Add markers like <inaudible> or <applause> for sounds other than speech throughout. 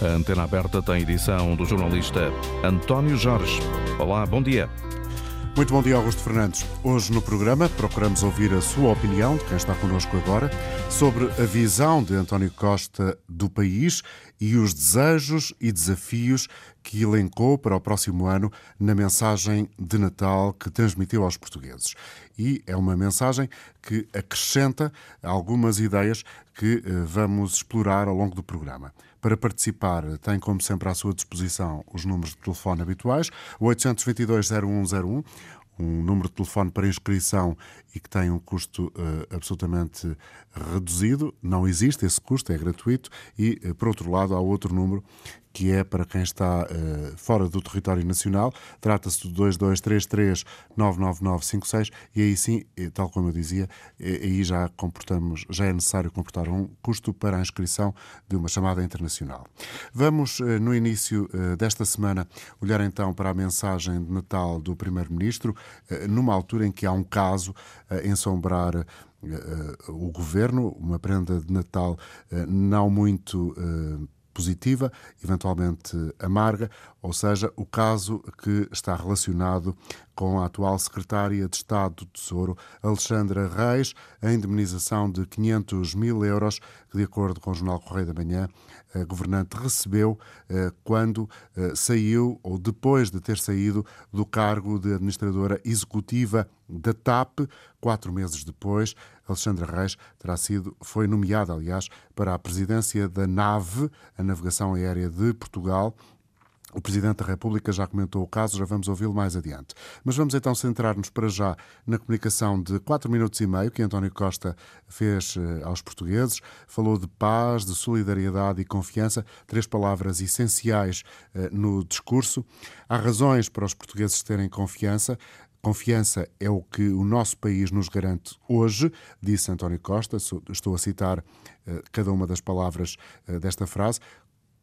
A antena aberta tem edição do jornalista António Jorge. Olá, bom dia. Muito bom dia, Augusto Fernandes. Hoje no programa procuramos ouvir a sua opinião, de quem está connosco agora, sobre a visão de António Costa do país e os desejos e desafios que elencou para o próximo ano na mensagem de Natal que transmitiu aos portugueses. E é uma mensagem que acrescenta algumas ideias que eh, vamos explorar ao longo do programa. Para participar, tem como sempre à sua disposição os números de telefone habituais, o 822-0101, um número de telefone para inscrição e que tem um custo uh, absolutamente reduzido. Não existe esse custo, é gratuito. E, uh, por outro lado, há outro número que é para quem está uh, fora do território nacional. Trata-se do 2233-99956 e aí sim, tal como eu dizia, aí já comportamos, já é necessário comportar um custo para a inscrição de uma chamada internacional. Vamos, uh, no início uh, desta semana, olhar então para a mensagem de Natal do Primeiro-Ministro, numa altura em que há um caso a ensombrar o governo, uma prenda de Natal não muito positiva, eventualmente amarga, ou seja, o caso que está relacionado com a atual secretária de Estado do Tesouro, Alexandra Reis, a indemnização de 500 mil euros, que, de acordo com o Jornal Correio da Manhã, a governante recebeu eh, quando eh, saiu, ou depois de ter saído, do cargo de administradora executiva da TAP. Quatro meses depois, Alexandra Reis terá sido, foi nomeada, aliás, para a presidência da NAVE, a Navegação Aérea de Portugal, o Presidente da República já comentou o caso, já vamos ouvi-lo mais adiante. Mas vamos então centrar-nos para já na comunicação de 4 minutos e meio que António Costa fez eh, aos portugueses. Falou de paz, de solidariedade e confiança, três palavras essenciais eh, no discurso. Há razões para os portugueses terem confiança. Confiança é o que o nosso país nos garante hoje, disse António Costa. Estou a citar eh, cada uma das palavras desta frase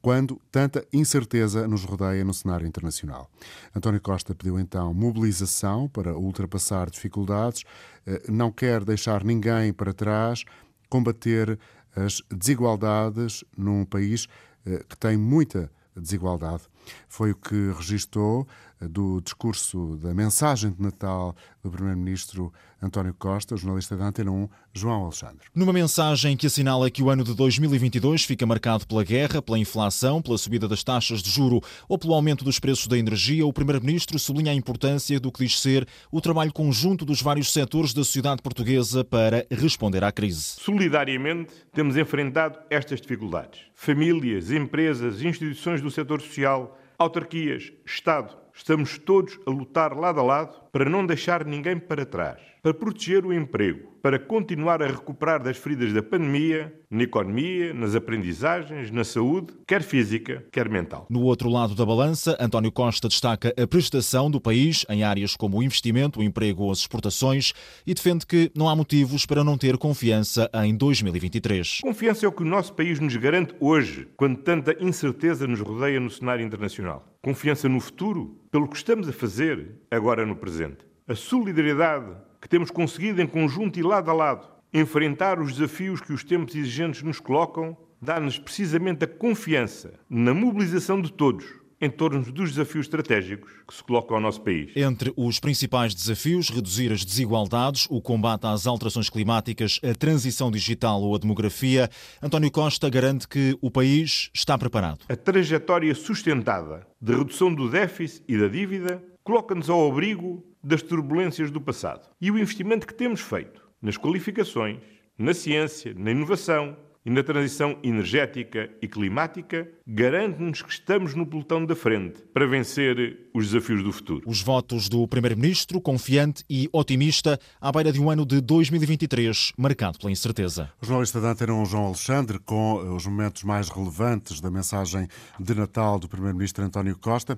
quando tanta incerteza nos rodeia no cenário internacional. António Costa pediu então mobilização para ultrapassar dificuldades, eh, não quer deixar ninguém para trás, combater as desigualdades num país eh, que tem muita desigualdade. Foi o que registou eh, do discurso da mensagem de Natal do Primeiro-Ministro António Costa, jornalista da Antena 1, João Alexandre. Numa mensagem que assinala que o ano de 2022 fica marcado pela guerra, pela inflação, pela subida das taxas de juro ou pelo aumento dos preços da energia, o Primeiro-Ministro sublinha a importância do que diz ser o trabalho conjunto dos vários setores da sociedade portuguesa para responder à crise. Solidariamente temos enfrentado estas dificuldades. Famílias, empresas, instituições do setor social, autarquias, Estado, estamos todos a lutar lado a lado para não deixar ninguém para trás, para proteger o emprego, para continuar a recuperar das feridas da pandemia, na economia, nas aprendizagens, na saúde, quer física, quer mental. No outro lado da balança, António Costa destaca a prestação do país em áreas como o investimento, o emprego ou as exportações e defende que não há motivos para não ter confiança em 2023. Confiança é o que o nosso país nos garante hoje, quando tanta incerteza nos rodeia no cenário internacional. Confiança no futuro, pelo que estamos a fazer agora no presente presente. A solidariedade que temos conseguido em conjunto e lado a lado enfrentar os desafios que os tempos exigentes nos colocam dá-nos precisamente a confiança na mobilização de todos em torno dos desafios estratégicos que se colocam ao nosso país. Entre os principais desafios, reduzir as desigualdades, o combate às alterações climáticas, a transição digital ou a demografia, António Costa garante que o país está preparado. A trajetória sustentada de redução do déficit e da dívida coloca-nos ao abrigo das turbulências do passado. E o investimento que temos feito nas qualificações, na ciência, na inovação e na transição energética e climática garante-nos que estamos no pelotão da frente para vencer os desafios do futuro. Os votos do Primeiro-Ministro, confiante e otimista, à beira de um ano de 2023 marcado pela incerteza. O jornalista da Antena João Alexandre, com os momentos mais relevantes da mensagem de Natal do Primeiro-Ministro António Costa.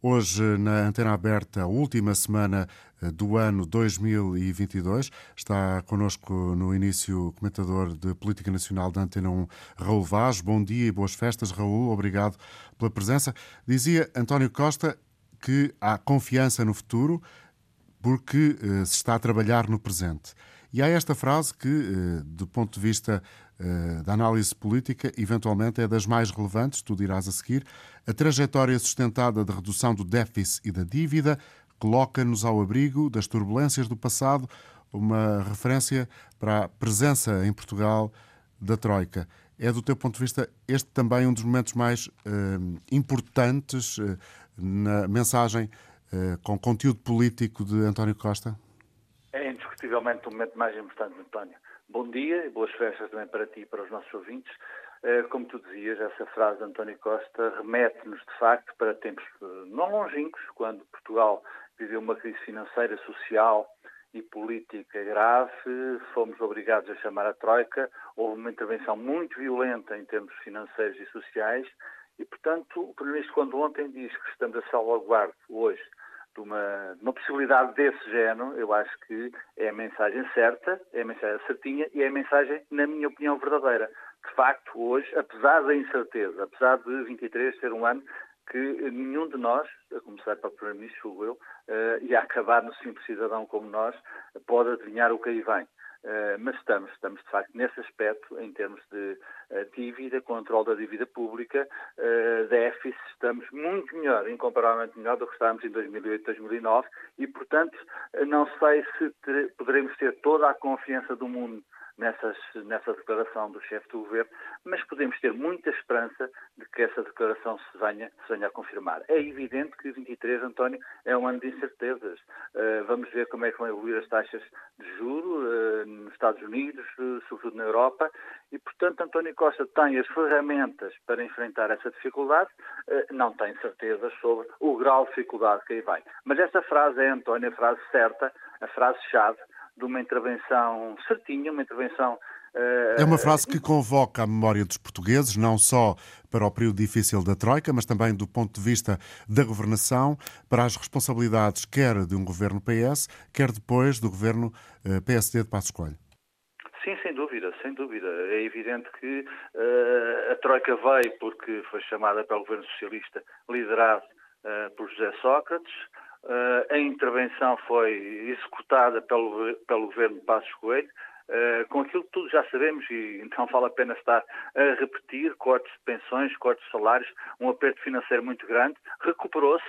Hoje, na Antena Aberta, última semana eh, do ano 2022. Está connosco no início o comentador de Política Nacional da Antena 1, Raul Vaz. Bom dia e boas festas, Raul. Obrigado pela presença. Dizia António Costa que há confiança no futuro porque uh, se está a trabalhar no presente. E há esta frase que, uh, do ponto de vista da análise política, eventualmente é das mais relevantes, tu dirás a seguir. A trajetória sustentada de redução do déficit e da dívida coloca-nos ao abrigo das turbulências do passado, uma referência para a presença em Portugal da Troika. É, do teu ponto de vista, este também um dos momentos mais uh, importantes uh, na mensagem com conteúdo político de António Costa? É indiscutivelmente o momento mais importante, António. Bom dia e boas festas também para ti e para os nossos ouvintes. Como tu dizias, essa frase de António Costa remete-nos, de facto, para tempos não longínquos, quando Portugal viveu uma crise financeira, social e política grave, fomos obrigados a chamar a Troika, houve uma intervenção muito violenta em termos financeiros e sociais. E, portanto, o Primeiro-Ministro, quando ontem diz que estamos a salvaguardar hoje de uma, de uma possibilidade desse género, eu acho que é a mensagem certa, é a mensagem certinha e é a mensagem, na minha opinião, verdadeira. De facto, hoje, apesar da incerteza, apesar de 23 ser um ano que nenhum de nós, a começar pelo Primeiro-Ministro, eu, uh, e a acabar no simples cidadão como nós, pode adivinhar o que aí vem. Uh, mas estamos, estamos de facto nesse aspecto, em termos de uh, dívida, controle da dívida pública, uh, déficit, estamos muito melhor, incomparavelmente melhor do que estávamos em 2008, 2009 e, portanto, não sei se poderemos ter toda a confiança do mundo nessas, nessa declaração do chefe do governo, mas podemos ter muita esperança de que essa declaração se venha, se venha a confirmar. É evidente que 23, António, é um ano de incertezas. Uh, vamos ver como é que vão evoluir as taxas de juro uh, nos Estados Unidos, uh, sobretudo na Europa, e, portanto, António Costa tem as ferramentas para enfrentar essa dificuldade, não tem certezas sobre o grau de dificuldade que aí vai. Mas essa frase é, António, a frase certa, a frase-chave de uma intervenção certinha, uma intervenção é uma frase que convoca a memória dos portugueses, não só para o período difícil da Troika, mas também do ponto de vista da governação, para as responsabilidades quer de um governo PS, quer depois do governo eh, PSD de Passos Coelho. Sim, sem dúvida, sem dúvida. É evidente que uh, a Troika veio porque foi chamada pelo governo socialista, liderado uh, por José Sócrates. Uh, a intervenção foi executada pelo, pelo governo de Passos Coelho, uh, com aquilo que tudo já sabemos e então <laughs> vale a pena estar a repetir, cortes de pensões, cortes de salários, um aperto financeiro muito grande, recuperou-se,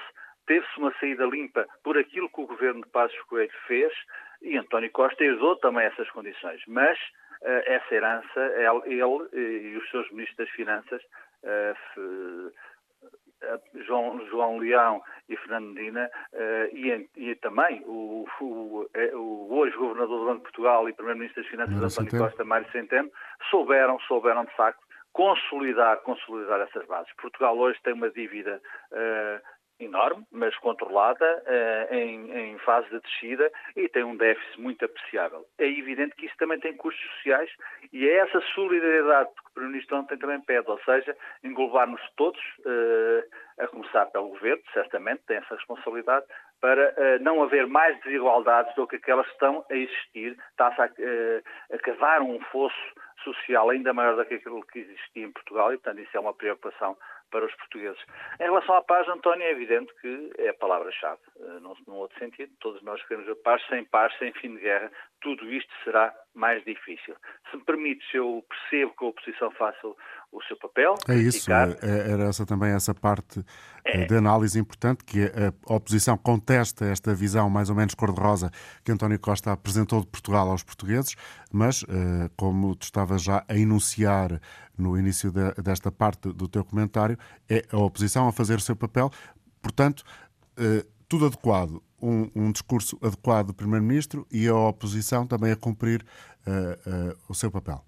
teve-se uma saída limpa por aquilo que o governo de Passos Coelho fez e António Costa herdou também essas condições, mas uh, essa herança, ele, ele, e os seus ministros das Finanças João, João Leão e Fernando Medina uh, e, e, também o, o, é, o, hoje governador do Banco de Portugal e primeiro-ministro das Finanças António Centeno. Costa, Mário Centeno, souberam, souberam de facto consolidar, consolidar essas bases. Portugal hoje tem uma dívida uh, enorme, mas controlada, uh, em, em, fase de descida e tem um déficit muito apreciável. É evidente que isso também tem custos sociais e é essa solidariedade que o Primeiro-Ministro ontem também pede, ou seja, englobar-nos todos, uh, a começar pelo Governo, certamente tem essa responsabilidade, para uh, não haver mais desigualdades do que aquelas que estão a existir, está-se a, a cavar um fosso social ainda maior do que aquilo que existia em Portugal e, portanto, isso é uma preocupação para os portugueses. Em relação à paz, António, é evidente que é a palavra-chave. Eh, não, num outro sentido, todos nós queremos a paz, sem paz, sem fim de guerra, tudo isto será mais difícil. Se me permites, eu percebo que a oposição faça o, seu papel. É isso, é, é, era essa também essa parte é. de análise importante, que a oposição contesta esta visão mais ou menos cor-de-rosa que António Costa apresentou de Portugal aos portugueses, mas, eh, como tu estavas já a enunciar no início de, desta parte do teu comentário, é a oposição a fazer o seu papel, portanto, eh, tudo adequado. Um, um discurso adequado do Primeiro-Ministro e a oposição também a cumprir uh, uh, o seu papel.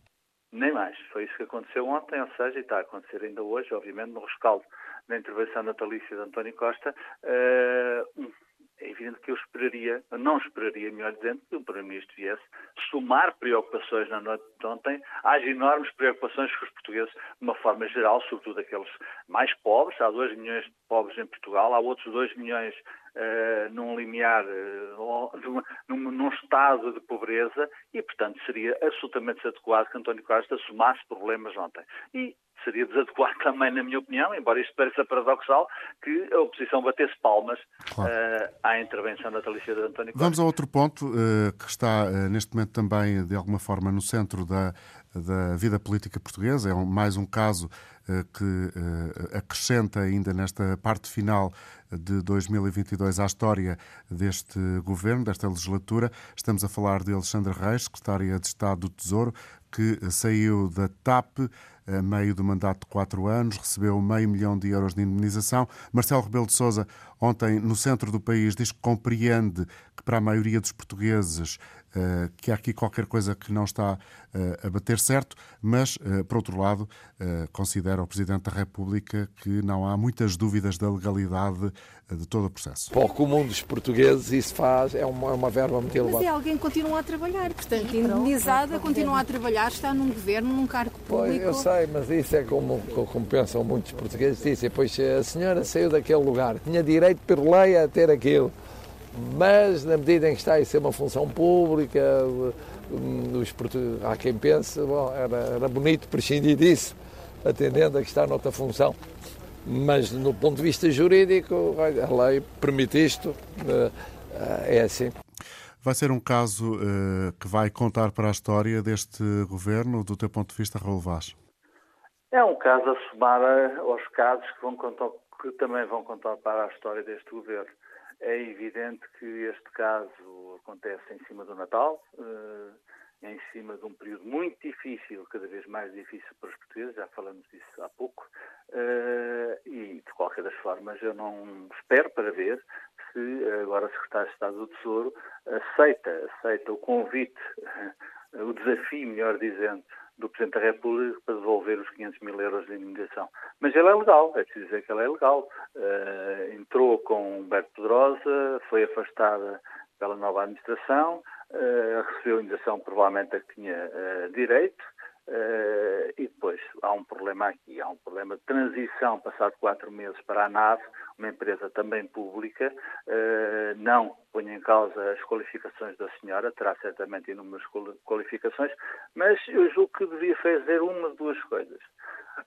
Nem mais. Foi isso que aconteceu ontem, ou seja, e está a acontecer ainda hoje, obviamente, no rescaldo da intervenção natalícia de António Costa. Uh, é evidente que eu esperaria, não esperaria, melhor dizendo, que o Primeiro-Ministro viesse somar preocupações na noite de ontem às enormes preocupações que os portugueses, de uma forma geral, sobretudo aqueles mais pobres, há 2 milhões de pobres em Portugal, há outros 2 milhões uh, num limiar, uh, num, num, estado de pobreza, e, portanto, seria absolutamente adequado que António Costa assumasse problemas ontem. E seria desadequado <laughs> também, na minha opinião, embora isto pareça paradoxal, que a oposição batesse palmas claro. uh, à intervenção natalícia de António Costa. Vamos a outro ponto uh, que está uh, neste momento também, de alguma forma, no centro da da vida política portuguesa. É mais um caso que acrescenta ainda nesta parte final de 2022 à história deste governo, desta legislatura. Estamos a falar de Alexandre Reis, secretária de Estado do Tesouro, que saiu da TAP a meio do mandato de quatro anos, recebeu meio milhão de euros de indemnização. Marcelo Rebelo de Sousa, ontem no centro do país, diz que compreende que para a maioria dos portugueses eh, que há aqui qualquer coisa que não está eh, a bater certo, mas, eh, por outro lado, considera o Presidente da República que não há muitas dúvidas da legalidade de todo o processo. Para o comum dos portugueses, isso faz, é uma, é uma verba muito elevada. Mas é alguém que continua a trabalhar, portanto, indenizada, continua a trabalhar, está num governo, num cargo público. Pois, eu sei, mas isso é como, como pensam muitos portugueses. Dizem, pois a senhora saiu daquele lugar, tinha direito por lei a ter aquilo mas na medida em que está a ser uma função pública, hum, há quem pense, bom, era, era bonito prescindir disso, atendendo a que está noutra função. Mas no ponto de vista jurídico, a lei permite isto, eh, é assim. Vai ser um caso uh, que vai contar para a história deste governo, do teu ponto de vista, Raul Vaz? É um caso a somar aos casos que, vão contar, que também vão contar para a história deste governo. É evidente que este caso acontece em cima do Natal, uh, em cima de um período muito difícil, cada vez mais difícil para os portugueses, já falamos disso há pouco, uh, e de qualquer das formas eu não espero para ver se agora o Secretário de Estado do Tesouro aceita, aceita o convite, <laughs> o desafio, melhor dizendo, do Presidente da República para devolver os 500 mil euros de indemnização. Mas ela é legal, é preciso dizer que ela é legal. Uh, entrou com Humberto Pedrosa, foi afastada pela nova administração, uh, recebeu a indemnização provavelmente a que tinha uh, direito, Uh, e depois há um problema aqui, há um problema de transição, passado quatro meses para a NAV, uma empresa também pública, uh, não ponho em causa as qualificações da senhora, terá certamente inúmeras qualificações, mas eu julgo que devia fazer uma de duas coisas.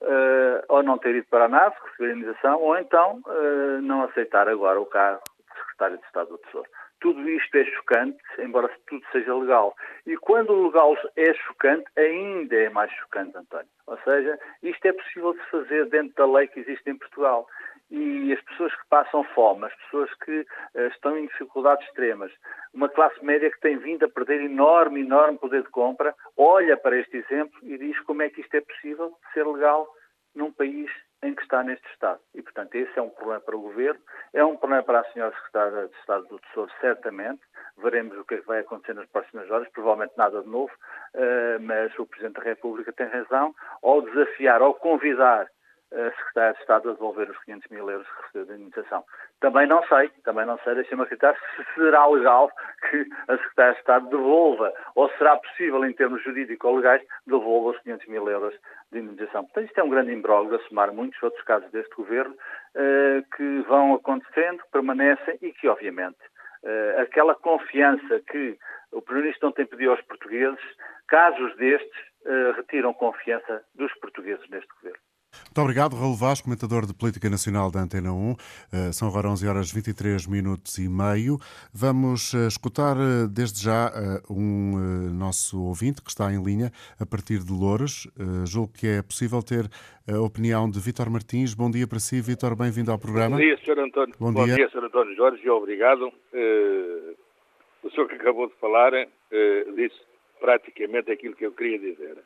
Uh, ou não ter ido para a NAV, receber a indenização, ou então não aceitar agora o cargo de secretário de Estado do Tesouro. Tudo isto é chocante, embora tudo seja legal. E quando o legal é chocante, ainda é mais chocante, António. Ou seja, isto é possível de fazer dentro da lei que existe em Portugal. E as pessoas que passam fome, as pessoas que uh, estão em dificuldades extremas, uma classe média que tem vindo a perder enorme, enorme poder de compra, olha para este exemplo e diz como é que isto é possível ser legal num país em que está neste Estado. E, portanto, esse é um problema para o Governo, é um problema para a senhora Secretária de Estado do Tesouro, certamente. Veremos o que, é que vai acontecer nas próximas horas, provavelmente nada de novo, uh, mas o Presidente da República tem razão ao desafiar, ao convidar a Secretária de Estado a devolver os 500 mil euros que recebeu de indemnização. Também não sei, também não sei, deixa-me acreditar se será legal que a Secretária de Estado devolva, ou será possível, em termos jurídicos ou legais, devolva os 500 mil euros de indemnização. Portanto, isto é um grande imbróglio a somar muitos outros casos deste governo eh, que vão acontecendo, permanecem e que, obviamente, eh, aquela confiança que o Primeiro-Ministro ontem pediu aos portugueses, casos destes eh, retiram confiança dos portugueses neste governo. Muito obrigado, Raul Vaz, comentador de Política Nacional da Antena 1. Eh, são agora 11 horas 23 minutos e meio. Vamos eh, escutar eh, desde já um nosso ouvinte que está em linha a partir de Louros. Julgo que é possível ter a opinião de Vítor Martins. Bom dia para si, Vítor, bem-vindo ao programa. Bom dia, Sr. António. Bom, Bom dia. dia, Sr. António Jorge, e obrigado. O senhor que acabou de falar disse praticamente aquilo que eu queria dizer.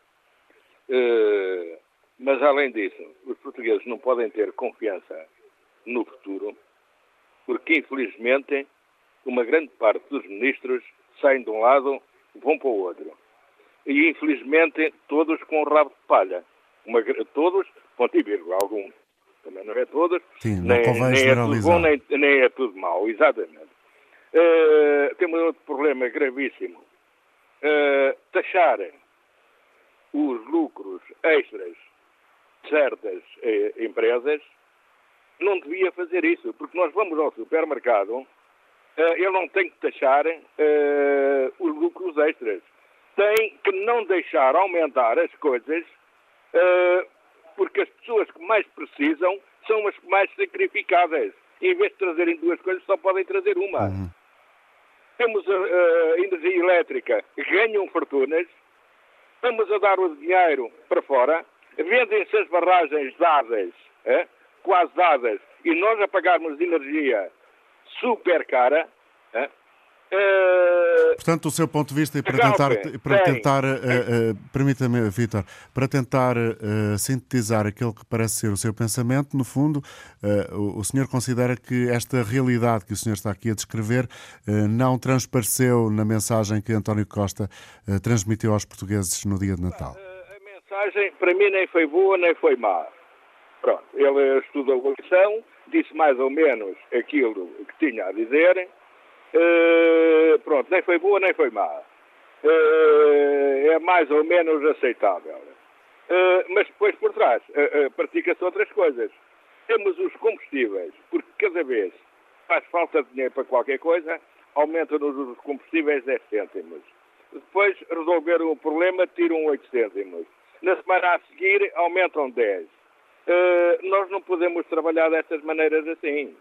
Mas, além disso, os portugueses não podem ter confiança no futuro, porque, infelizmente, uma grande parte dos ministros saem de um lado e vão para o outro. E, infelizmente, todos com o rabo de palha. Uma, todos, ponto e vírgula, alguns. Também não é todos. Sim, nem, nem é tudo bom, nem, nem, é tudo mau, exatamente. Uh, temos outro problema gravíssimo. Uh, taxar os lucros extras certas eh, empresas, não devia fazer isso, porque nós vamos ao supermercado, eh, ele não tem que taxar eh, os lucros extras. Tem que não deixar aumentar as coisas, eh, porque as pessoas que mais precisam são as mais sacrificadas. Em vez de trazerem duas coisas, só podem trazer uma. Uhum. Temos a, a energia elétrica, ganham fortunas, Estamos a dar o dinheiro para fora, vendem-se as barragens dadas, é? quase dadas, e nós a pagarmos energia super cara. É? Uh, Portanto, do seu ponto de vista, e para tentar, para tentar uh, uh, permita-me, Vitor, para tentar sintetizar aquilo que parece ser o seu pensamento, no fundo, o, o senhor considera que esta realidade que o senhor está aqui a descrever não transpareceu na mensagem que António Costa transmitiu aos portugueses no dia de Natal? Para mim, nem foi boa, nem foi má. Pronto, ele estudou a lição, disse mais ou menos aquilo que tinha a dizer, Uh, pronto, nem foi boa nem foi má. Uh, é mais ou menos aceitável. Uh, mas depois por trás pratica-se outras coisas. Temos os combustíveis, porque cada vez faz falta de dinheiro para qualquer coisa, aumentam-nos os combustíveis 10 cêntimos. Depois resolveram o problema, tiram 8 cêntimos. Na semana a seguir aumentam 10. nós não podemos trabalhar destas maneiras assim.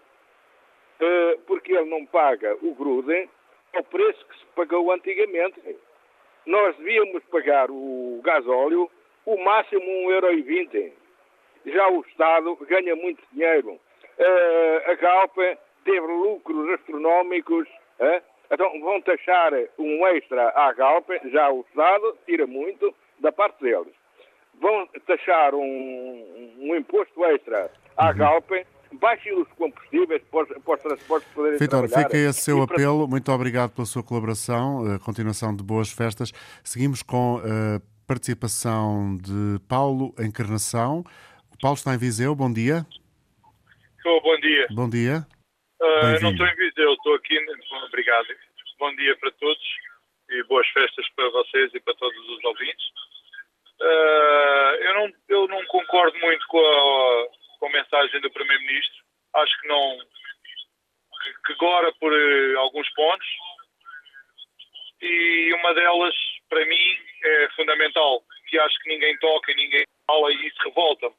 Eh, porque ele não paga o grude ao preço que se pagou antigamente. Nós devíamos pagar o gasóleo o máximo 1,20€. Já o Estado ganha muito dinheiro. Eh, a Galp teve lucros astronómicos. Eh? Então vão taxar um extra à Galp, já o Estado tira muito da parte deles. Vão taxar um, um imposto extra à uhum. Galp baixem os combustíveis para os, para os transportes poderem Vitor, fica esse seu apelo. Muito obrigado pela sua colaboração. A continuação de boas festas. Seguimos com a participação de Paulo Encarnação. O Paulo está em Viseu. Bom dia. Estou, bom dia. Bom dia. Uh, não estou em Viseu, estou aqui. Obrigado. Bom dia para todos e boas festas para vocês e para todos os ouvintes. Uh, eu, não, eu não concordo muito com a, com a mensagem do Primeiro-Ministro. Acho que não. que, agora por uh, alguns pontos. E uma delas, para mim, é fundamental, que acho que ninguém toca, ninguém fala e isso revolta-me.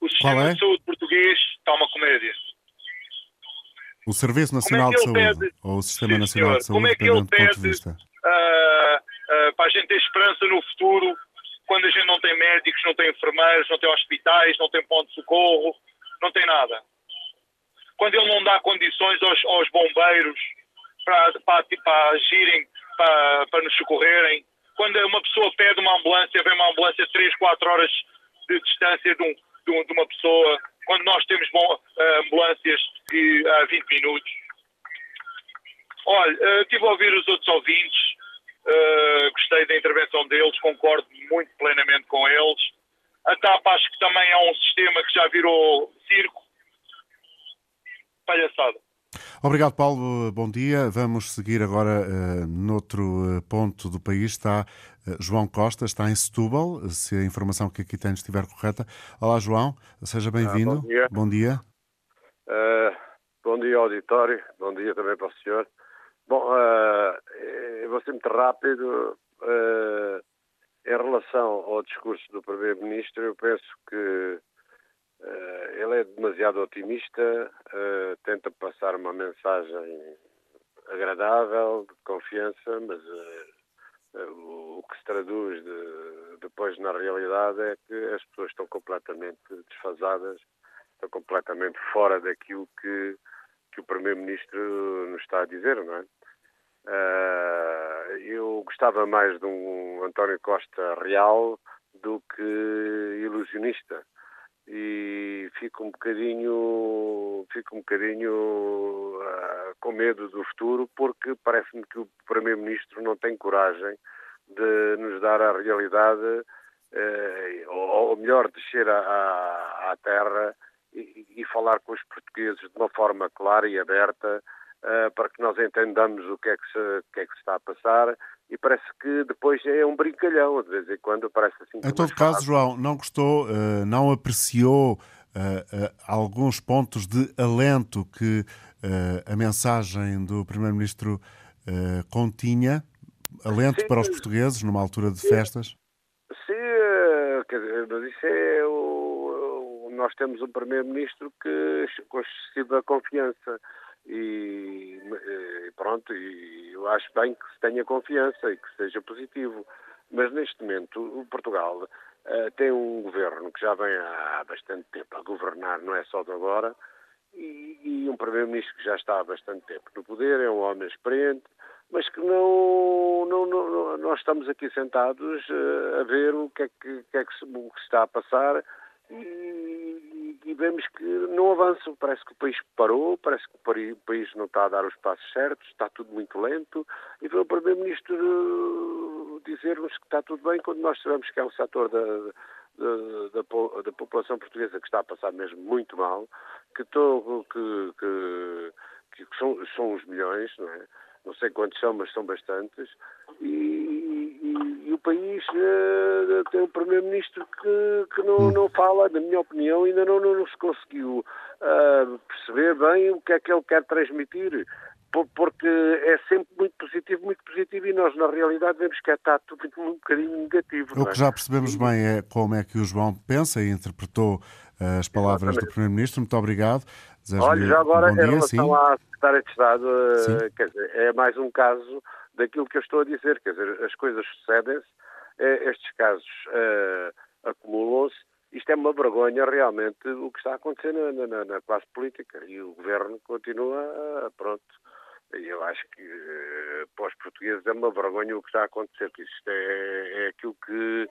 O sistema é? de saúde português está uma comédia. O Serviço Nacional é de Saúde, pede... ou o Sistema Sim, Nacional senhor. de Saúde, Como é que ele pede a gente ter esperança no futuro quando a gente não tem médicos, não tem enfermeiros, não tem hospitais, não tem ponto de socorro, não tem nada. Quando ele não dá condições aos, aos bombeiros para, para, para agirem, para, para nos socorrerem, quando uma pessoa pede uma ambulância, vem uma ambulância 3, 4 horas de distância de, um, de, um, de uma pessoa, quando nós temos bom, eh, ambulâncias que, há 20 minutos. Olha, estive a ouvir os outros ouvintes, Uh, gostei da intervenção deles, concordo muito plenamente com eles. A TAP acho que também é um sistema que já virou circo. Palhaçada. Obrigado, Paulo. Bom dia. Vamos seguir agora uh, noutro uh, ponto do país. Está uh, João Costa, está em Setúbal, se a informação que aqui tem estiver correta. Olá, João. Seja bem-vindo. Ah, bom dia. Bom dia. bom dia, auditório. Bom dia também para o senhor. Bom, uh, vou ser muito rápido. Uh, em relação ao discurso do Primeiro-Ministro, eu penso que uh, ele é demasiado otimista, uh, tenta passar uma mensagem agradável, de confiança, mas o, que se traduz de, depois na realidade é que as pessoas estão completamente desfasadas, estão completamente fora daquilo que, que o Primeiro-Ministro nos está a dizer, não é? Uh, eu gostava mais de um António Costa real do que ilusionista e fico um bocadinho fico um bocadinho uh, com medo do futuro porque parece-me que o primeiro-ministro não tem coragem de nos dar a realidade uh, ou, ou, melhor descer à, à terra e, e, falar com os portugueses de uma forma clara e aberta uh, para que nós entendamos o que, é que, se, que é que se está a passar e parece que depois é um brincalhão, de vez em quando parece assim. Em todo caso, João, não gostou, uh, não apreciou uh, alguns pontos de alento que a mensagem do Primeiro-Ministro continha? Alento Sim, para os portugueses numa altura de festas? Sim, quer dizer, mas isso é o, nós temos um Primeiro-Ministro que com excessiva confiança e, e pronto, e eu acho bem que se tenha confiança e que seja positivo. Mas neste momento o Portugal uh, tem um governo que já vem há bastante tempo a governar, não é só de agora, e, e um primeiro-ministro que já está há bastante tempo no poder, é um homem experiente, mas que não, não, não, nós estamos aqui sentados uh, a ver o que é que, que, é que, se, que se está a passar e, vemos que não avança. Parece que o país parou, parece que o país não está a dar os passos certos, está tudo muito lento. E foi o Primeiro-Ministro dizer-nos que está tudo bem quando nós sabemos que é um setor da, da, da, da, população portuguesa que está a passar mesmo muito mal, que, tô, que, que, que são, são os milhões, não é? Não sei quantos são, mas são bastantes, e, e, e o país uh, tem um Primeiro-Ministro que, que não, hum. não fala, na minha opinião, ainda não, não, não se conseguiu uh, perceber bem o que é que ele quer transmitir porque é sempre muito positivo, muito positivo, e nós, na realidade, vemos que está tudo um bocadinho negativo. O que é? já percebemos bem é como é que o João pensa e interpretou as palavras Exatamente. do Primeiro-Ministro. Muito obrigado. Olha, já agora, em relação sim. à Secretária de Estado, uh, quer dizer, é mais um caso daquilo que eu estou a dizer, quer dizer, as coisas sucedem-se, uh, estes casos uh, acumulam-se, isto é uma vergonha realmente o que está a acontecer na, na, na classe política. E o governo continua, pronto, eu acho que para os portugueses é uma vergonha o que está a acontecer, que isto é, é aquilo que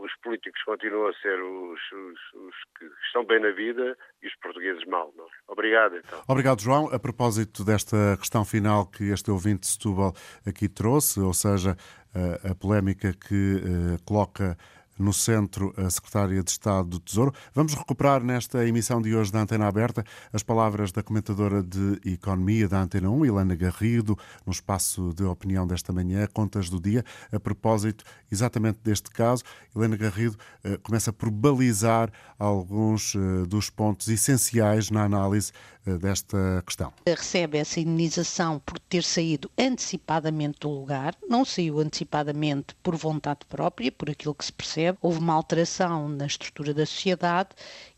os políticos continuam a ser os, os, os, que estão bem na vida e os portugueses mal. Não? É? Obrigado, então. Obrigado, João. A propósito desta questão final que este ouvinte de Setúbal aqui trouxe, ou seja, a, a polémica que uh, coloca no centro a Secretária de Estado do Tesouro. Vamos recuperar nesta emissão de hoje da Antena Aberta as palavras da comentadora de Economia da Antena 1, Helena Garrido, no espaço de opinião desta manhã, Contas do Dia, a propósito exatamente deste caso. Helena Garrido eh, começa por balizar alguns eh, dos pontos essenciais na análise eh, desta questão. Recebe essa indenização por ter saído antecipadamente do lugar, não saiu antecipadamente por vontade própria, por aquilo que se percebe, houve uma alteração na estrutura da sociedade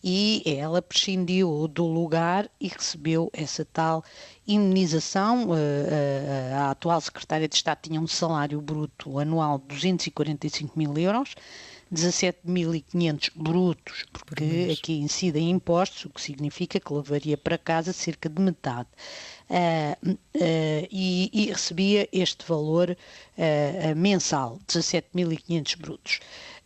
e ela prescindiu do lugar e recebeu essa tal indenização. Eh, eh, a atual secretária de Estado tinha um salário bruto anual de 245 mil euros 17.500 brutos, porque aqui incidem impostos, o que significa que levaria para casa cerca de metade. Uh, uh, e, e, recebia este valor uh, mensal, 17.500 brutos.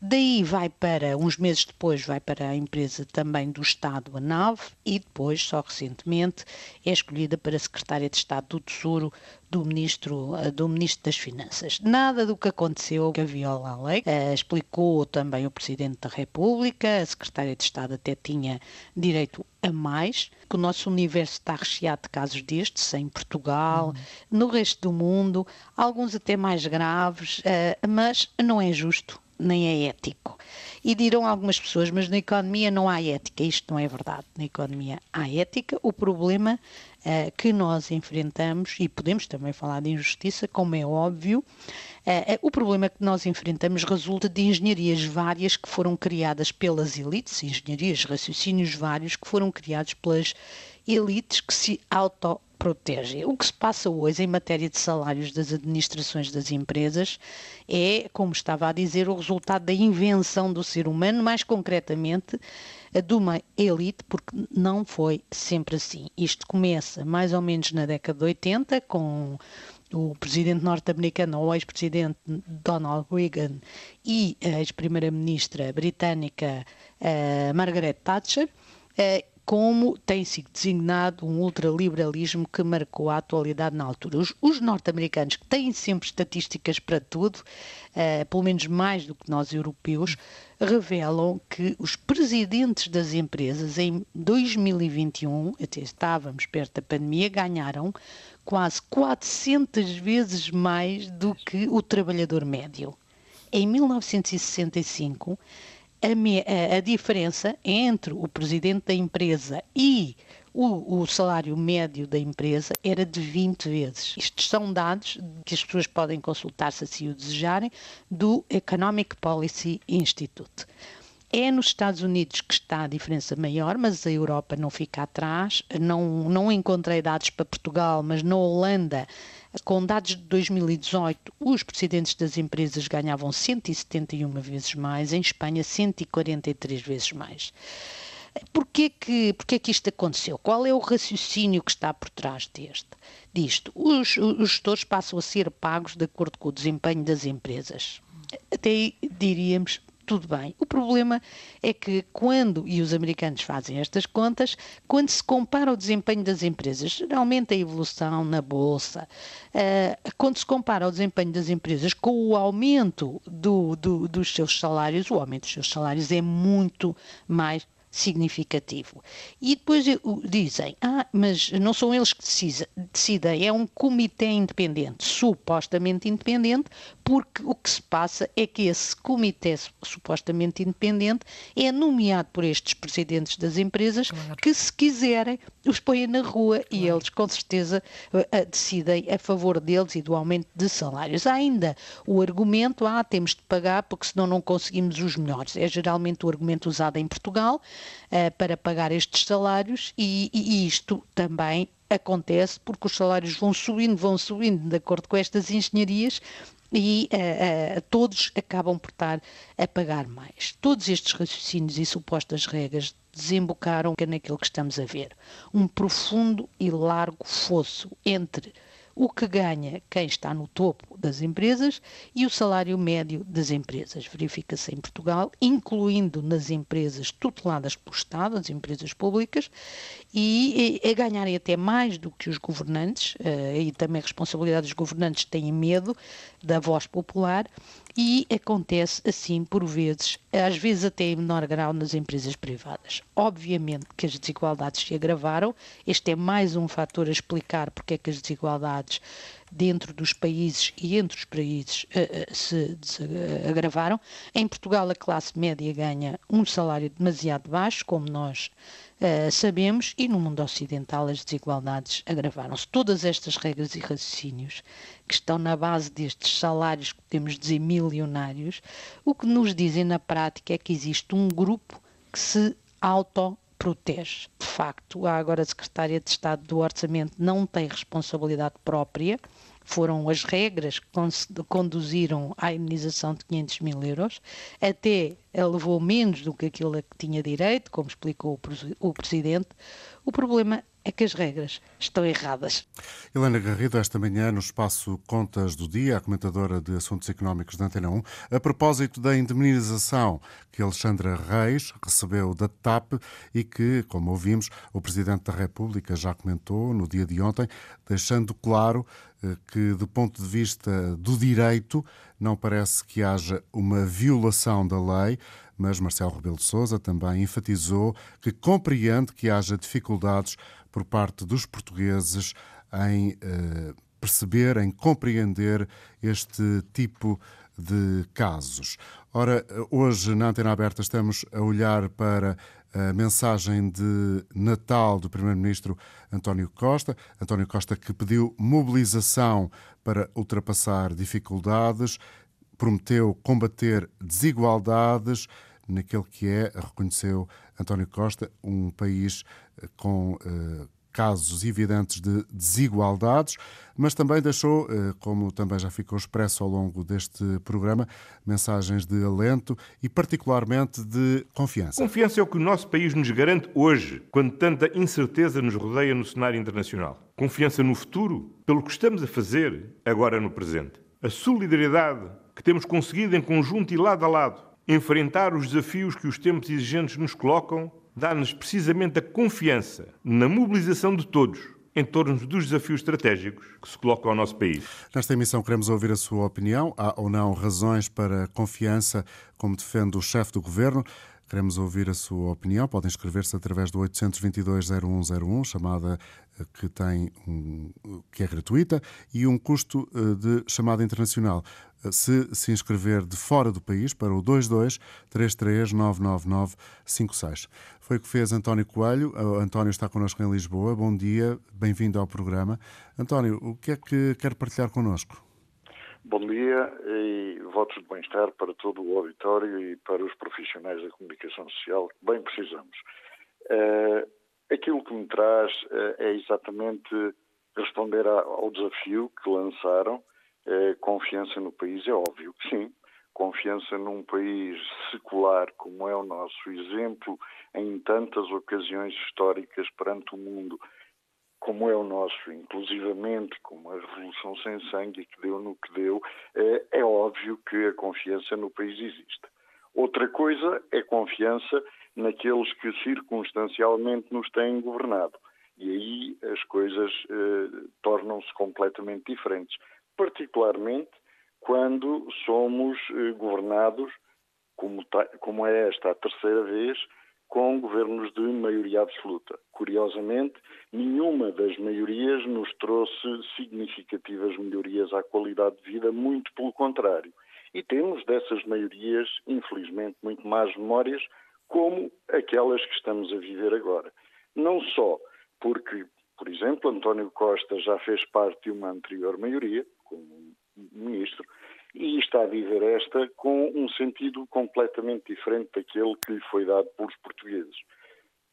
Daí vai para, uns meses depois, vai para a empresa também do Estado, a NAV, e depois, só recentemente, é escolhida para secretária de Estado do Tesouro do Ministro, eh, do Ministro das Finanças. Nada do que aconteceu que viola a lei. Uh, explicou também o Presidente da República, a secretária de Estado até tinha direito a mais, que o nosso universo está recheado de casos destes, em Portugal, uhum. no resto do mundo, alguns até mais graves, uh, mas não é justo nem é ético. E dirão algumas pessoas, mas na economia não há ética. Isto não é verdade. Na economia há ética. O problema uh, que nós enfrentamos, e podemos também falar de injustiça, como é óbvio, uh, o problema que nós enfrentamos resulta de engenharias várias que foram criadas pelas elites, engenharias, raciocínios vários que foram criados pelas elites que se auto protege. O que se passa hoje em matéria de salários das administrações das empresas é, como estava a dizer, o resultado da invenção do ser humano, mais concretamente de uma elite, porque não foi sempre assim. Isto começa mais ou menos na década de 80, com o presidente norte-americano, ou ex-presidente Donald Reagan, e a ex-primeira-ministra britânica uh, Margaret Thatcher, uh, como tem sido designado um ultraliberalismo que marcou a atualidade na altura. Os, os norte-americanos, que têm sempre estatísticas para tudo, uh, pelo menos mais do que nós europeus, revelam que os presidentes das empresas em 2021, até estávamos perto da pandemia, ganharam quase 400 vezes mais do que o trabalhador médio. Em 1965, a, me, a, a diferença entre o presidente da empresa e o, o, salário médio da empresa era de 20 vezes. Estes são dados que as pessoas podem consultar se assim o desejarem, do Economic Policy Institute. É nos Estados Unidos que está a diferença maior, mas a Europa não fica atrás. Não, não encontrei dados para Portugal, mas na Holanda com dados de 2018, os presidentes das empresas ganhavam 171 vezes mais, em Espanha 143 vezes mais. Porquê que, porquê que isto aconteceu? Qual é o raciocínio que está por trás deste, disto? Os, os gestores passam a ser pagos de acordo com o desempenho das empresas. Até aí diríamos tudo bem. O problema é que quando, e os americanos fazem estas contas, quando se compara o desempenho das empresas, geralmente a evolução na bolsa, uh, quando se compara o desempenho das empresas com o aumento do, do, dos seus salários, o aumento dos seus salários é muito mais significativo. E depois dizem, ah, mas não são eles que decidem, é um comitê independente, supostamente independente, porque o que se passa é que esse comitê supostamente independente é nomeado por estes presidentes das empresas claro. que, se quiserem, os põem na rua claro. e eles, com certeza, decidem a favor deles e do aumento de salários. Há ainda o argumento, ah, temos de pagar porque senão não conseguimos os melhores. É geralmente o argumento usado em Portugal uh, para pagar estes salários e, e isto também acontece porque os salários vão subindo, vão subindo de acordo com estas engenharias e uh, uh, todos acabam por estar a pagar mais. Todos estes raciocínios e supostas regras desembocaram naquilo que estamos a ver. Um profundo e largo fosso entre o que ganha quem está no topo das empresas e o salário médio das empresas. Verifica-se em Portugal, incluindo nas empresas tuteladas pelo Estado, as empresas públicas, e a ganharem até mais do que os governantes, eh, e também a responsabilidade dos governantes têm medo da voz popular, e acontece assim por vezes, às vezes até em menor grau nas empresas privadas. Obviamente que as desigualdades se agravaram, este é mais um fator a explicar porque é que as desigualdades dentro dos países e entre os países uh, se, se agravaram. Em Portugal, a classe média ganha um salário demasiado baixo, como nós uh, sabemos, e no mundo ocidental as desigualdades agravaram-se. Todas estas regras e raciocínios que estão na base destes salários que podemos dizer milionários, o que nos dizem na prática é que existe um grupo que se auto protege. De facto, a agora Secretária de Estado do Orçamento não tem responsabilidade própria, foram as regras que conduziram à indenização de 500 mil euros, até levou menos do que aquilo a que tinha direito, como explicou o Presidente. O problema é que as regras estão erradas. Helena Garrido, esta manhã, no espaço Contas do Dia, a comentadora de Assuntos Económicos da Antena 1, a propósito da indemnização que Alexandra Reis recebeu da TAP e que, como ouvimos, o Presidente da República já comentou no dia de ontem, deixando claro eh, que, do ponto de vista do direito, não parece que haja uma violação da lei, mas Marcelo Rebelo de Sousa também enfatizou que compreende que haja dificuldades por parte dos portugueses em uh, perceber, em compreender este tipo de casos. Ora, hoje na Antena Aberta estamos a olhar para a mensagem de Natal do Primeiro-Ministro António Costa. António Costa que pediu mobilização para ultrapassar dificuldades, prometeu combater desigualdades naquele que é, reconheceu António Costa, um país eh, com uh, casos evidentes de desigualdades, mas também deixou, uh, como também já ficou expresso ao longo deste programa, mensagens de alento e particularmente de confiança. Confiança é o que o nosso país nos garante hoje, quando tanta incerteza nos rodeia no cenário internacional. Confiança no futuro, pelo que estamos a fazer agora no presente. A solidariedade que temos conseguido em conjunto e lado a lado Enfrentar os desafios que os tempos exigentes nos colocam dá-nos precisamente a confiança na mobilização de todos em torno dos desafios estratégicos que se colocam ao nosso país. Nesta emissão queremos ouvir a sua opinião. Há ou não razões para confiança, como defende o chefe do governo? Queremos ouvir a sua opinião. Podem inscrever-se através do 822-0101, chamada que tem um, que é gratuita e um custo eh, de chamada internacional. Eh, se se inscrever de fora do país para o 22 33 Foi o que fez António Coelho. O António está connosco em Lisboa. Bom dia, bem-vindo ao programa. António, o que é que quer partilhar connosco? Bom dia e votos de bem-estar para todo o auditório e para os profissionais da comunicação social que bem precisamos. Aquilo que me traz uh, é exatamente responder ao desafio que lançaram. Uh, confiança no país, é óbvio que sim. Confiança num país secular como é o nosso, exemplo em tantas ocasiões históricas perante o mundo como é o nosso, inclusivamente como a Revolução Sem Sangue, que deu no que deu, é, é óbvio que a confiança no país existe. Outra coisa é confiança naqueles que circunstancialmente nos têm governado. E aí as coisas eh, tornam-se completamente diferentes, particularmente quando somos eh, governados, como, como é esta a terceira vez, com governos de maioria absoluta. Curiosamente, nenhuma das maiorias nos trouxe significativas melhorias à qualidade de vida, muito pelo contrário. E temos dessas maiorias, infelizmente, muito más memórias, como aquelas que estamos a viver agora. Não só porque, por exemplo, António Costa já fez parte de uma anterior maioria, como ministro, e está a viver esta com um sentido completamente diferente daquele que lhe foi dado pelos portugueses.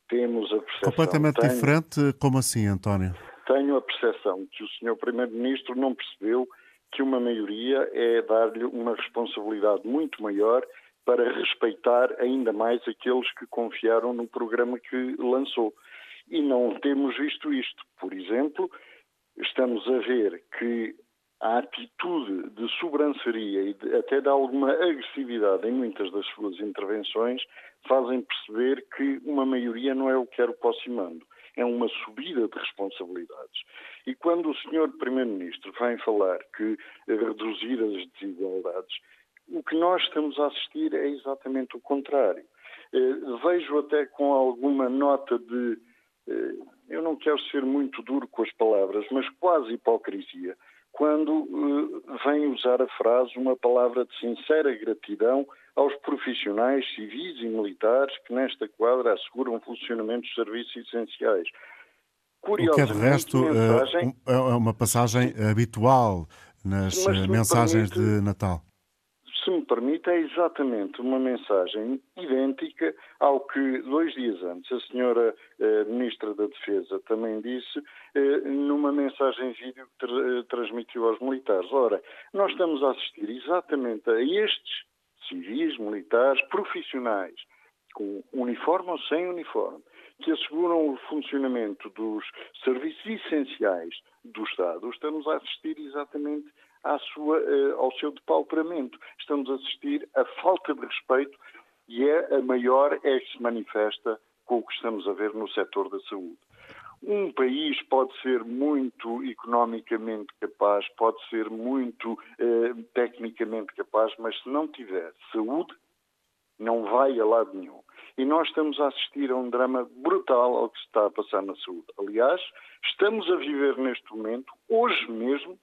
Temos a percepção... Completamente tenho, diferente? Como assim, António? Tenho a percepção que o Sr. Primeiro-Ministro não percebeu que uma maioria é dar-lhe uma responsabilidade muito maior para respeitar ainda mais aqueles que confiaram no programa que lançou. E não temos visto isto. Por exemplo, estamos a ver que a atitude de sobranceria e de, até de alguma agressividade em muitas das suas intervenções fazem perceber que uma maioria não é o que era o próximo é uma subida de responsabilidades. E quando o Sr. Primeiro-Ministro vem falar que reduzir as desigualdades, o que nós estamos a assistir é exatamente o contrário. Eh, vejo até com alguma nota de, eh, eu não quero ser muito duro com as palavras, mas quase hipocrisia quando uh, vem usar a frase uma palavra de sincera gratidão aos profissionais civis e militares que nesta quadra asseguram o funcionamento dos serviços essenciais. O que é de resto mensagem... é uma passagem habitual nas mensagens permite... de Natal se me permite, é exatamente uma mensagem idêntica ao que dois dias antes a senhora eh, Ministra da Defesa também disse eh, numa mensagem vídeo que eh, transmitiu aos militares. Ora, nós estamos a assistir exatamente a estes civis, militares, profissionais, com uniforme ou sem uniforme, que asseguram o funcionamento dos serviços essenciais do Estado. Estamos a assistir exatamente sua, eh, ao seu depauperamento. Estamos a assistir a falta de respeito e é a maior é que se manifesta com o que estamos a ver no setor da saúde. Um país pode ser muito economicamente capaz, pode ser muito eh, tecnicamente capaz, mas se não tiver saúde, não vai a lado nenhum. E nós estamos a assistir a um drama brutal ao que se está a passar na saúde. Aliás, estamos a viver neste momento, hoje mesmo,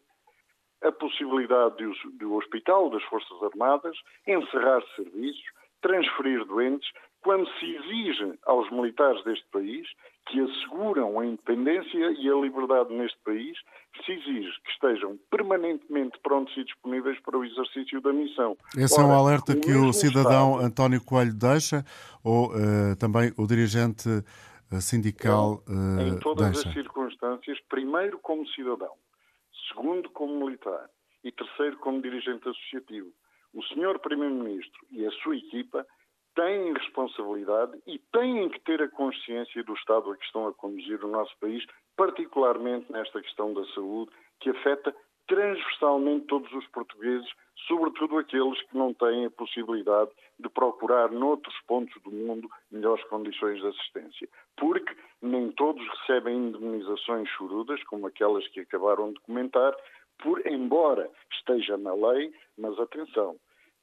a possibilidade do Hospital das Forças Armadas encerrar serviços, transferir doentes, quando se exige aos militares deste país que asseguram a independência e a liberdade neste país, se exige que estejam permanentemente prontos e disponíveis para o exercício da missão. Esse Ora, é um alerta o que o cidadão Estado, António Coelho deixa ou uh, também o dirigente uh, sindical uh, Em todas deixa? as circunstâncias, primeiro como cidadão, segundo como militar e terceiro como dirigente associativo. O senhor Primeiro-Ministro e a sua equipa têm responsabilidade e têm que ter a consciência do estado a que estão a conduzir o nosso país, particularmente nesta questão da saúde, que afeta transversalmente todos os portugueses, sobretudo aqueles que não têm a possibilidade de procurar noutros pontos do mundo melhores condições de assistência. Porque nem todos recebem indemnizações chorudas, como aquelas que acabaram de comentar, por embora esteja na lei, mas atenção,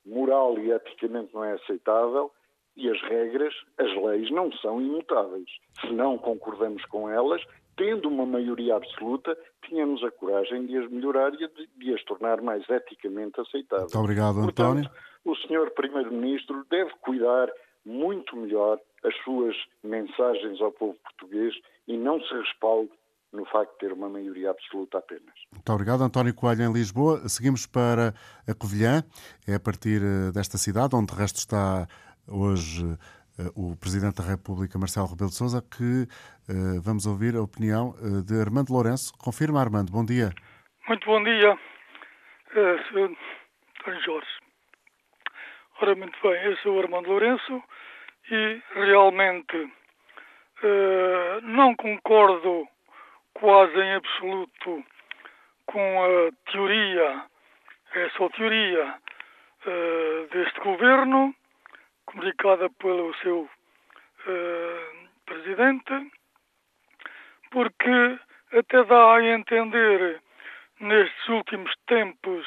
moral e eticamente não é aceitável e as regras, as leis não são imutáveis. Se não concordamos com elas, tendo uma maioria absoluta, tínhamos a coragem de as melhorar e de, as tornar mais eticamente aceitáveis. Muito obrigado, António. Portanto, o senhor Primeiro-Ministro deve cuidar muito melhor as suas mensagens ao povo português e não se respalde no facto de ter uma maioria absoluta apenas. Muito obrigado, António Coelho, em Lisboa. Seguimos para a Covilhã, é a partir eh, desta cidade, onde de resto está hoje o Presidente da República, Marcelo Rebelo de Sousa, que uh, vamos ouvir a opinião de Armando Lourenço. Confirma, Armando, bom dia. Muito bom dia, Sr. Jorge. Ora, muito bem, eu sou o Armando Lourenço e realmente não concordo quase em absoluto com a teoria, é só teoria, deste governo, comunicada pelo seu uh, presidente, porque até dá a entender nestes últimos tempos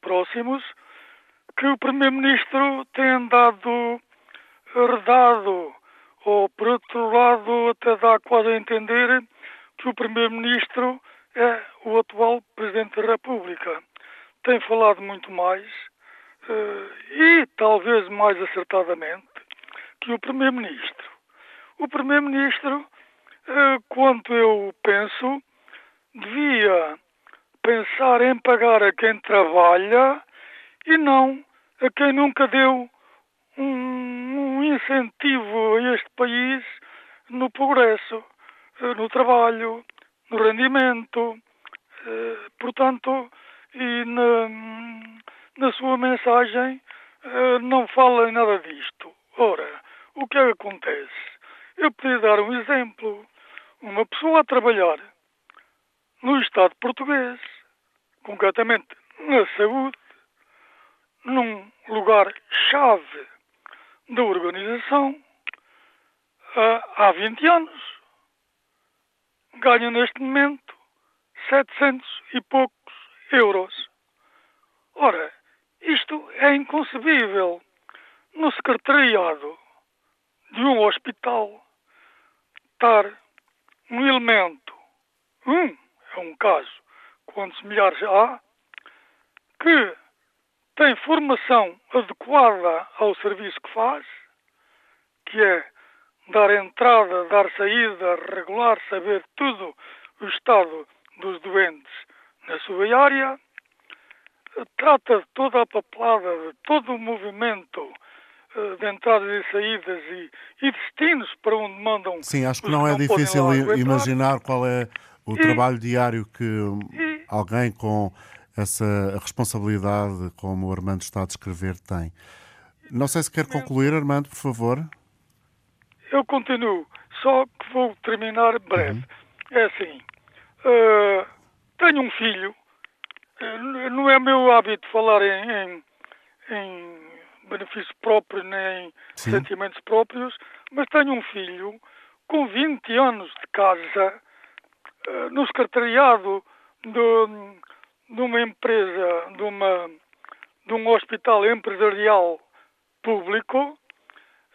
próximos que o Primeiro-Ministro tem andado herdado, ou por outro lado até dá quase a entender que o Primeiro-Ministro é o atual Presidente da República. Tem falado muito mais e talvez mais acertadamente que o Primeiro-Ministro. O Primeiro-Ministro, uh, quanto eu penso, devia pensar em pagar a quem trabalha e não a quem nunca deu um, um incentivo a este país no progresso, eh, no trabalho, no rendimento, eh, portanto, e na, na sua mensagem eh, não fala em nada disto. Ora, o que é que acontece? Eu podia dar um exemplo. Uma pessoa a trabalhar no Estado português, concretamente na saúde, num lugar-chave da organização há 20 anos. Ganha neste momento 700 e poucos euros. Ora, isto é inconcebível. No secretariado de um hospital estar um elemento, um, é um caso, quantos milhares há, que tem formação adequada ao serviço que faz, que é dar entrada, dar saída, regular, saber tudo o estado dos doentes na sua área, trata de toda a papelada, de todo o movimento eh, de entradas e saídas e, e destinos para onde mandam. Sim, acho que não é difícil imaginar qual é o e, trabalho diário que e, alguém com essa responsabilidade, como o Armando está a descrever, tem. Não sei se quer concluir, Armando, por favor. Eu continuo, só que vou terminar breve. Uhum. É assim, uh, tenho um filho, não é meu hábito falar em, em, em benefício próprio nem Sim. sentimentos próprios, mas tenho um filho com 20 anos de casa uh, no secretariado do de uma empresa, de, uma, de um hospital empresarial público,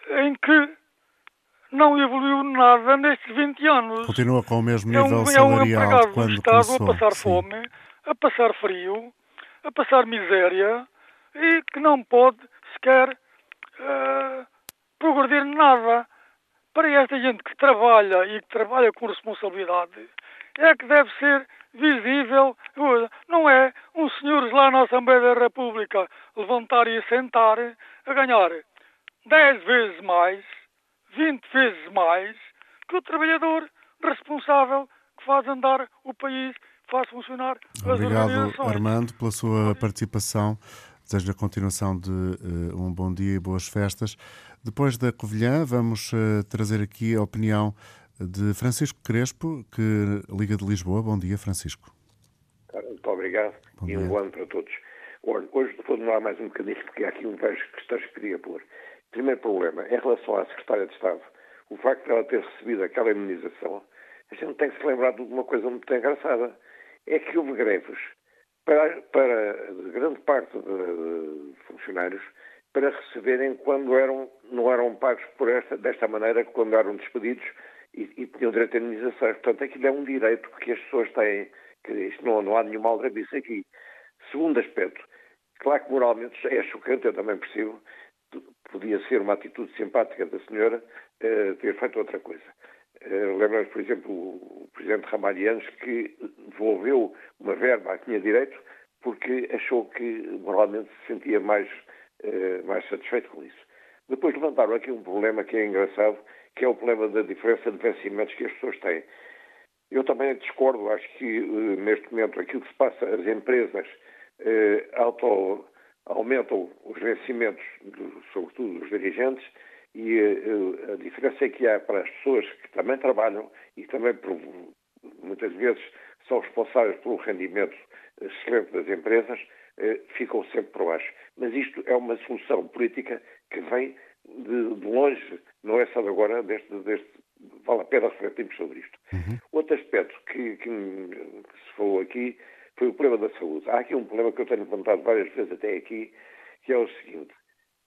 em que não evoluiu nada nestes 20 anos. Continua com o mesmo nível é um, salarial é um quando do Estado começou. a passar Sim. fome, a passar frio, a passar miséria e que não pode sequer uh, progredir nada. Para esta gente que trabalha e que trabalha com responsabilidade, é que deve ser visível, não é uns senhores lá na Assembleia da República levantar e sentar a ganhar 10 vezes mais, 20 vezes mais que o trabalhador responsável que faz andar o país, faz funcionar Obrigado, as Obrigado, Armando, pela sua participação. Desejo a continuação de uh, um bom dia e boas festas. Depois da Covilhã, vamos uh, trazer aqui a opinião de Francisco Crespo, que liga de Lisboa. Bom dia, Francisco. Muito obrigado bom e dia. um bom ano para todos. Hoje vou demorar mais um bocadinho porque há aqui um questões que queria pôr. Primeiro problema, em relação à Secretária de Estado, o facto de ela ter recebido aquela imunização, a gente tem que se lembrar de uma coisa muito engraçada. É que houve greves para, para grande parte de, funcionários para receberem quando eram, não eram pagos por esta, desta maneira, quando eram despedidos, e, e tinham direito a indenizações. Portanto, aquilo é um direito que as pessoas têm. Que isto não, não há nenhuma aldrabice aqui. Segundo aspecto, claro que moralmente é chocante, eu também percebo, podia ser uma atitude simpática da senhora uh, ter feito outra coisa. Uh, Lembramos, por exemplo, o presidente Ramalhianos que devolveu uma verba a que tinha direito porque achou que moralmente se sentia mais, uh, mais satisfeito com isso. Depois levantaram aqui um problema que é engraçado, que é o problema da diferença de vencimentos que as pessoas têm. Eu também discordo, acho que uh, neste momento aquilo que se passa, as empresas auto aumentam os vencimentos, do, sobretudo dos dirigentes, e a, a, diferença é que há para as pessoas que também trabalham e também muitas vezes são responsáveis pelo rendimento excelente das empresas, eh, ficam sempre por baixo. Mas isto é uma solução política que vem de, de longe, não é só de agora, deste, deste, vale a pena refletirmos sobre isto. Uhum. Outro aspecto que, que, que se falou aqui foi o problema da saúde. Há aqui um problema que eu tenho levantado várias vezes até aqui, que é o seguinte.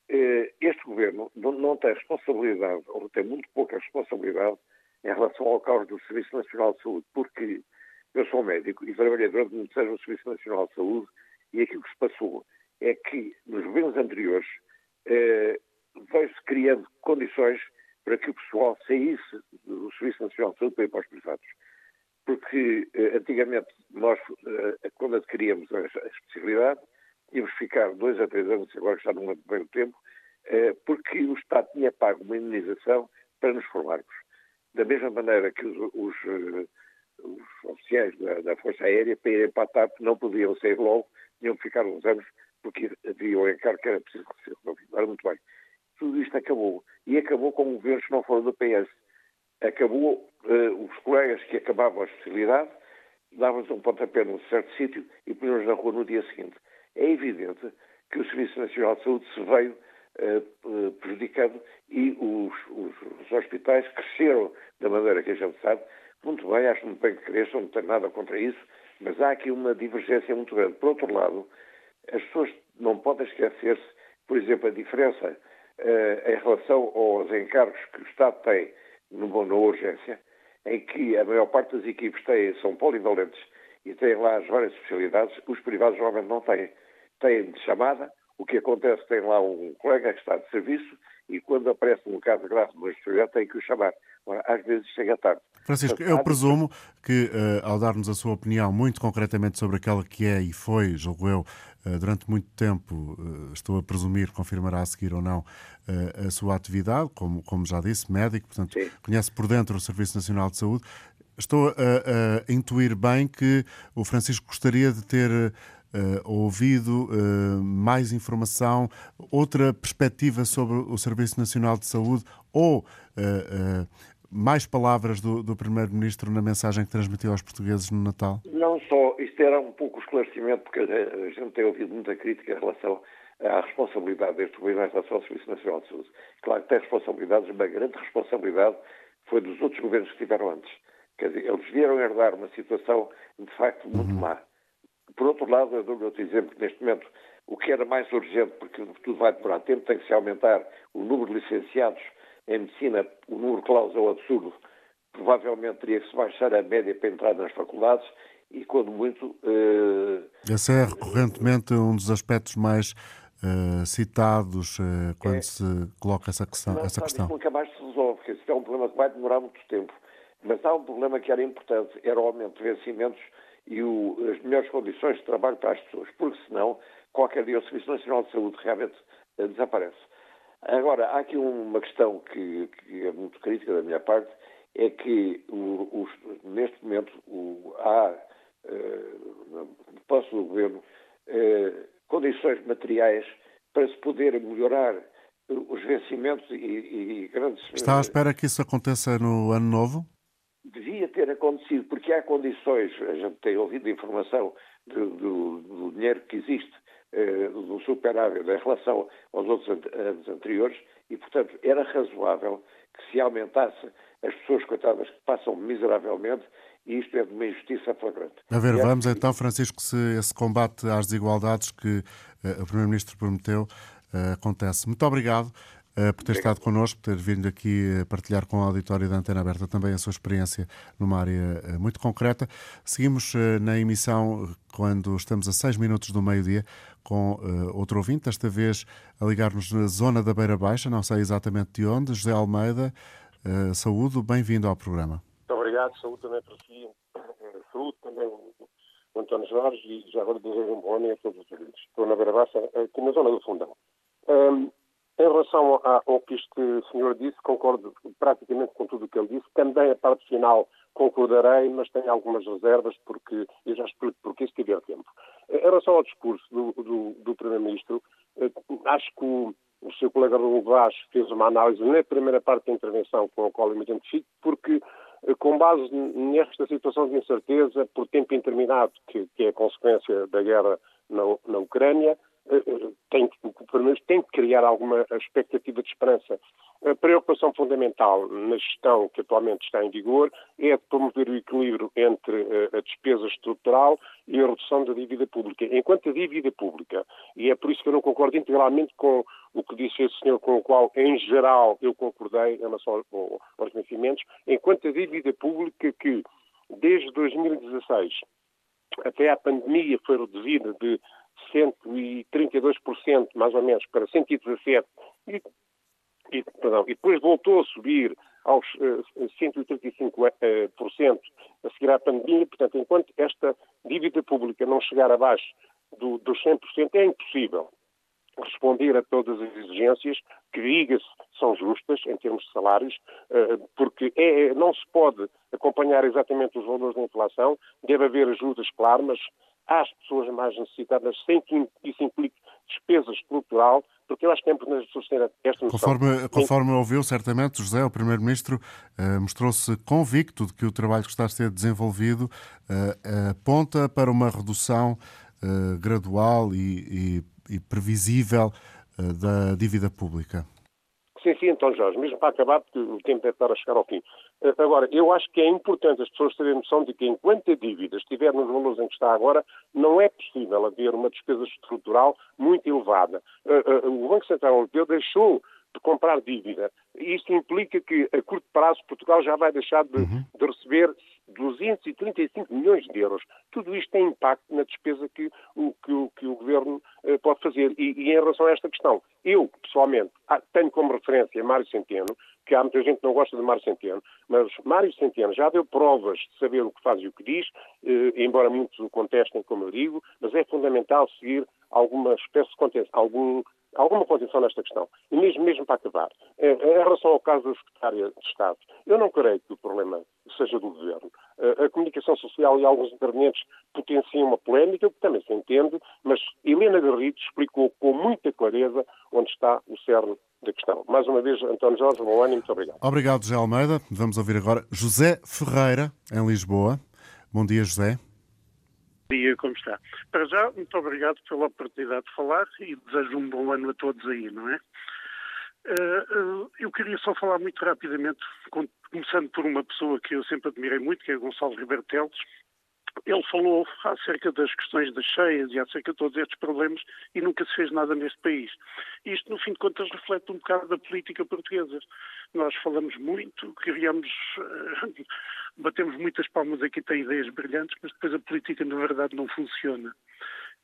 Eh, este governo não tem responsabilidade, ou tem muito pouca responsabilidade, em relação ao caos do Serviço Nacional de Saúde, porque eu sou médico e trabalhei durante muitos anos no Serviço Nacional de Saúde e aquilo que se passou é que nos governos anteriores eh, veio-se criando condições para que o pessoal saísse do Serviço Nacional de Saúde para ir para os privados. Porque eh, antigamente nós, quando adquiríamos a, especialidade, que ficar dois a três anos, agora está num bem tempo, eh, porque o Estado tinha pago uma indenização para nos formarmos. Da mesma maneira que os, os, os oficiais da, da, Força Aérea, para irem para a TAP, não podiam sair logo, tinham que ficar uns anos, porque havia o encargo que era preciso ser resolvido. Muito bem. Tudo isto acabou. E acabou com governos que não foram do PS acabou, uh, os colegas que acabavam a especialidade davam-nos um pontapé num certo sítio e punham-nos na rua no dia seguinte. É evidente que o Serviço Nacional de Saúde se veio uh, prejudicando e os, os, os, hospitais cresceram da maneira que a gente sabe. Muito bem, acho muito bem que cresçam, não tenho nada contra isso, mas há aqui uma divergência muito grande. Por outro lado, as pessoas não podem esquecer-se, por exemplo, a diferença uh, em relação aos encargos que o Estado tem na urgência, em que a maior parte das equipes têm, são polivalentes e têm lá as várias especialidades, os privados normalmente não têm. Têm de chamada, o que acontece, tem lá um colega que está de serviço e quando aparece um caso grave de uma tem que o chamar. Ora, às vezes chega tarde. Francisco, eu presumo que, uh, ao dar-nos a sua opinião muito concretamente sobre aquela que é e foi, julgo eu, uh, durante muito tempo, uh, estou a presumir, confirmará a seguir ou não, a sua atividade, como, como já disse, médico, portanto, Sim. conhece por dentro o Serviço Nacional de Saúde. Estou a, a intuir bem que o Francisco gostaria de ter Uh, ouvido uh, mais informação, outra perspectiva sobre o Serviço Nacional de Saúde ou uh, mais palavras do, do Primeiro-Ministro na mensagem que transmitiu aos portugueses no Natal? Não só, isto era um pouco esclarecimento, porque a gente tem ouvido muita crítica em relação à responsabilidade deste governo em relação ao Serviço Nacional de Saúde. Claro que tem responsabilidades, uma grande responsabilidade foi dos outros governos que estiveram antes. Quer dizer, eles vieram herdar uma situação, de facto, muito uhum. má. Por outro lado, eu dou-lhe outro exemplo, que neste momento o que era mais urgente, porque tudo vai demorar tempo, tem que se aumentar o número de licenciados em medicina, o número de cláusula é um absurdo. Provavelmente teria que se baixar a média para entrar nas faculdades e, quando muito. Uh... Esse é recorrentemente um dos aspectos mais uh, citados uh, quando é, se coloca essa questão. Mas, essa questão. nunca mais se resolve, porque isso é um problema que vai demorar muito tempo. Mas há um problema que era importante, era o aumento de vencimentos e o, as melhores condições de trabalho para as pessoas, porque senão qualquer dia o Serviço Nacional de Saúde realmente desaparece. Agora, há aqui uma questão que, que é muito crítica da minha parte, é que o, neste momento o, há, uh, de posse do Governo, uh, condições materiais para se poder melhorar os vencimentos e, e, grandes... Está à espera que isso aconteça no ano novo? Devia ter acontecido, porque há condições, a gente tem ouvido informação do, do, do dinheiro que existe eh, do superávit em relação aos outros anos anteriores e, portanto, era razoável que se aumentasse as pessoas coitadas que passam miseravelmente e isto é de uma injustiça flagrante. A ver, vamos então, Francisco, se esse combate às desigualdades que uh, o Primeiro-Ministro prometeu uh, acontece. Muito obrigado. Eh, por ter estado connosco, por ter vindo aqui partilhar com o auditório da Antena Aberta também a sua experiência numa área eh, muito concreta. Seguimos eh, na emissão quando estamos a seis minutos do meio-dia com outro ouvinte, desta vez a ligar-nos na zona da Beira Baixa, não sei exatamente de onde, José Almeida. Uh, saúde, bem-vindo ao programa. Muito obrigado, saúde também para si, saúde também o António Jorge e já agora desejo um bom ano a todos os ouvintes. Estou na Beira Baixa, aqui na zona do Fundão. Um, em relação ao que este senhor disse, concordo praticamente com tudo o que ele disse. Também a parte final concordarei, mas tenho algumas reservas, porque eu já explico porque se tiver tempo. Em relação ao discurso do, do, do Primeiro-Ministro, eh, acho que o, o seu colega Raul Vaz fez uma análise na primeira parte da intervenção com a qual eu me identifico, porque eh, com base nesta situação de incerteza por tempo indeterminado, que, que é a consequência da guerra na, na Ucrânia, tem, pelo menos tem que criar alguma expectativa de esperança. A preocupação fundamental na gestão que atualmente está em vigor é de promover o equilíbrio entre eh, a despesa estrutural e a redução da dívida pública. Enquanto a dívida pública, e é por isso que eu não concordo integralmente com o que disse esse senhor, com o qual, em geral, eu concordei em relação aos vencimentos, enquanto a dívida pública que, desde 2016 até à pandemia, foi reduzida de 132%, mais ou menos, para 117%, e, e, perdão, e depois voltou a subir aos uh, eh, 135% uh, a seguir à pandemia. Portanto, enquanto esta dívida pública não chegar abaixo do, dos 100%, é impossível responder a todas as exigências, que, diga-se, são justas em termos de salários, eh, porque é, não se pode acompanhar exatamente os valores da inflação, deve haver ajudas, claro, mas às pessoas mais necessitadas, sem que isso implique despesa estrutural, porque eu acho que é importante as pessoas terem esta noção. Conforme, conforme ouviu, certamente, José, o Primeiro-Ministro, uh, mostrou-se convicto de que o trabalho que está a ser desenvolvido uh, aponta para uma redução uh, gradual e, e, e previsível da dívida pública. Sim, sim, então Jorge, mesmo para acabar, porque o tempo deve estar a chegar ao fim. Eh, agora, eu acho que é importante as pessoas terem noção de que enquanto a dívida estiver nos valores em que está agora, não é possível haver uma despesa estrutural muito elevada. Eh, eh, o Banco Central Europeu deixou de comprar dívida. Isto implica que, a curto prazo, Portugal já vai deixar de, uhum. de receber 235 milhões de euros. Tudo isto tem impacto na despesa que o, que o, que o Governo pode fazer. E, e, em relação a esta questão, eu, pessoalmente, ah, tenho como referência Mário Centeno, que há muita gente que não gosta de Mário Centeno, mas Mário Centeno já deu provas de saber o que faz e o que diz, uh, embora muitos o contestem, como eu digo, mas é fundamental seguir alguma espécie de contenção, algum alguma condição nesta questão. E mesmo, mesmo para acabar, eh, em relação ao caso da Secretária de Estado, eu não creio que o problema seja do Governo. Eh, a comunicação social e alguns intervenientes potenciam uma polémica, que também se entende, mas Helena Garrido explicou com muita clareza onde está o cerne da questão. Mais uma vez, António Jorge, bom ano e muito obrigado. Obrigado, José Almeida. Vamos ouvir agora José Ferreira, em Lisboa. Bom dia, José dia, como está? Para já, muito obrigado pela oportunidade de falar e desejo um bom ano a todos aí, não é? Uh, eu queria só falar muito rapidamente, começando por uma pessoa que eu sempre admirei muito, que é Gonçalo Ribeiro Teles, ele falou acerca das questões das cheias e acerca de todos estes problemas e nunca se fez nada neste país. Isto, no fim de contas, reflete um bocado da política portuguesa. Nós falamos muito, criamos, uh, <laughs> batemos muitas palmas aqui, tem ideias brilhantes, mas depois a política, na verdade, não funciona.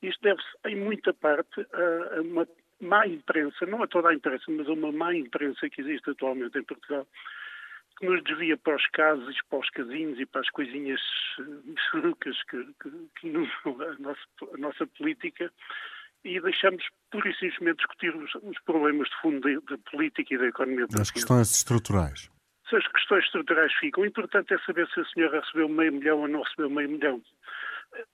Isto deve-se, em muita parte, a, a uma má imprensa, não a toda a imprensa, mas a uma má imprensa que existe atualmente em Portugal, que nos desvia para os casos, para os casinhos e para as coisinhas chorucas eh, que, que, que inundam a nossa, a nossa política e deixamos pura e simplesmente discutir os, os problemas de fundo da política e da economia. As questões estruturais. Se as questões estruturais ficam, o importante é saber se a senhora recebeu meio milhão ou não recebeu meio milhão.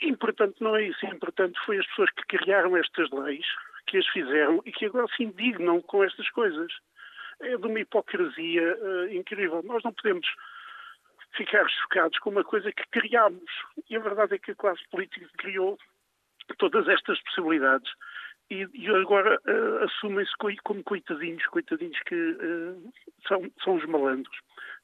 Importante não é isso, importante foi as pessoas que criaram estas leis, que as fizeram e que agora se indignam com estas coisas é de uma hipocrisia uh, incrível. Nós não podemos ficar chocados com uma coisa que criámos. E a verdade é que a classe política criou todas estas possibilidades e, e agora uh, assumem-se como coitadinhos, coitadinhos que uh, são, são os malandros.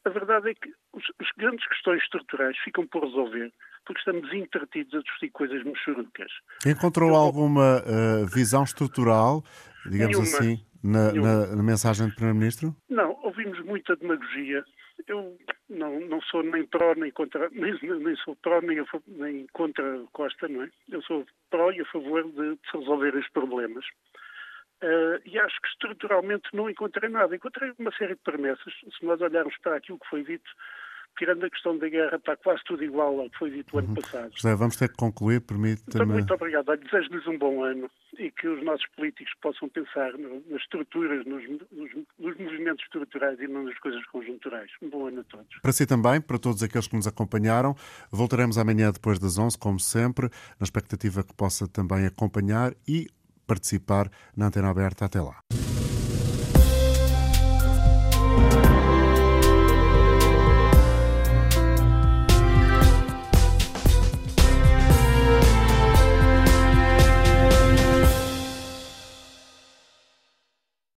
A verdade é que os, as grandes questões estruturais ficam por resolver porque estamos entretidos a discutir coisas mexerucas. Encontrou Eu... alguma uh, visão estrutural, digamos Nenhuma. assim, na, na, na mensagem do Primeiro-Ministro? Não, ouvimos muita demagogia. Eu não, não sou nem pró nem contra, nem, nem sou pró nem, a, nem contra Costa, não é? Eu sou pró e a favor de, de resolver os problemas. Uh, e acho que estruturalmente não encontrei nada. Encontrei uma série de promessas. Se nós olharmos para aquilo que foi dito, tirando a questão da guerra, está quase tudo igual ao que foi dito o ano uhum. passado. José, vamos ter que concluir, permite-me... Então, muito obrigado. Desejo-lhes um bom ano e que os nossos políticos possam pensar nas estruturas, nos, nos, nos, movimentos estruturais e não nas coisas conjunturais. Um bom ano a todos. Para si também, para todos aqueles que nos acompanharam. Voltaremos amanhã depois das 11, como sempre, na expectativa que possa também acompanhar e participar na antena aberta. Até lá.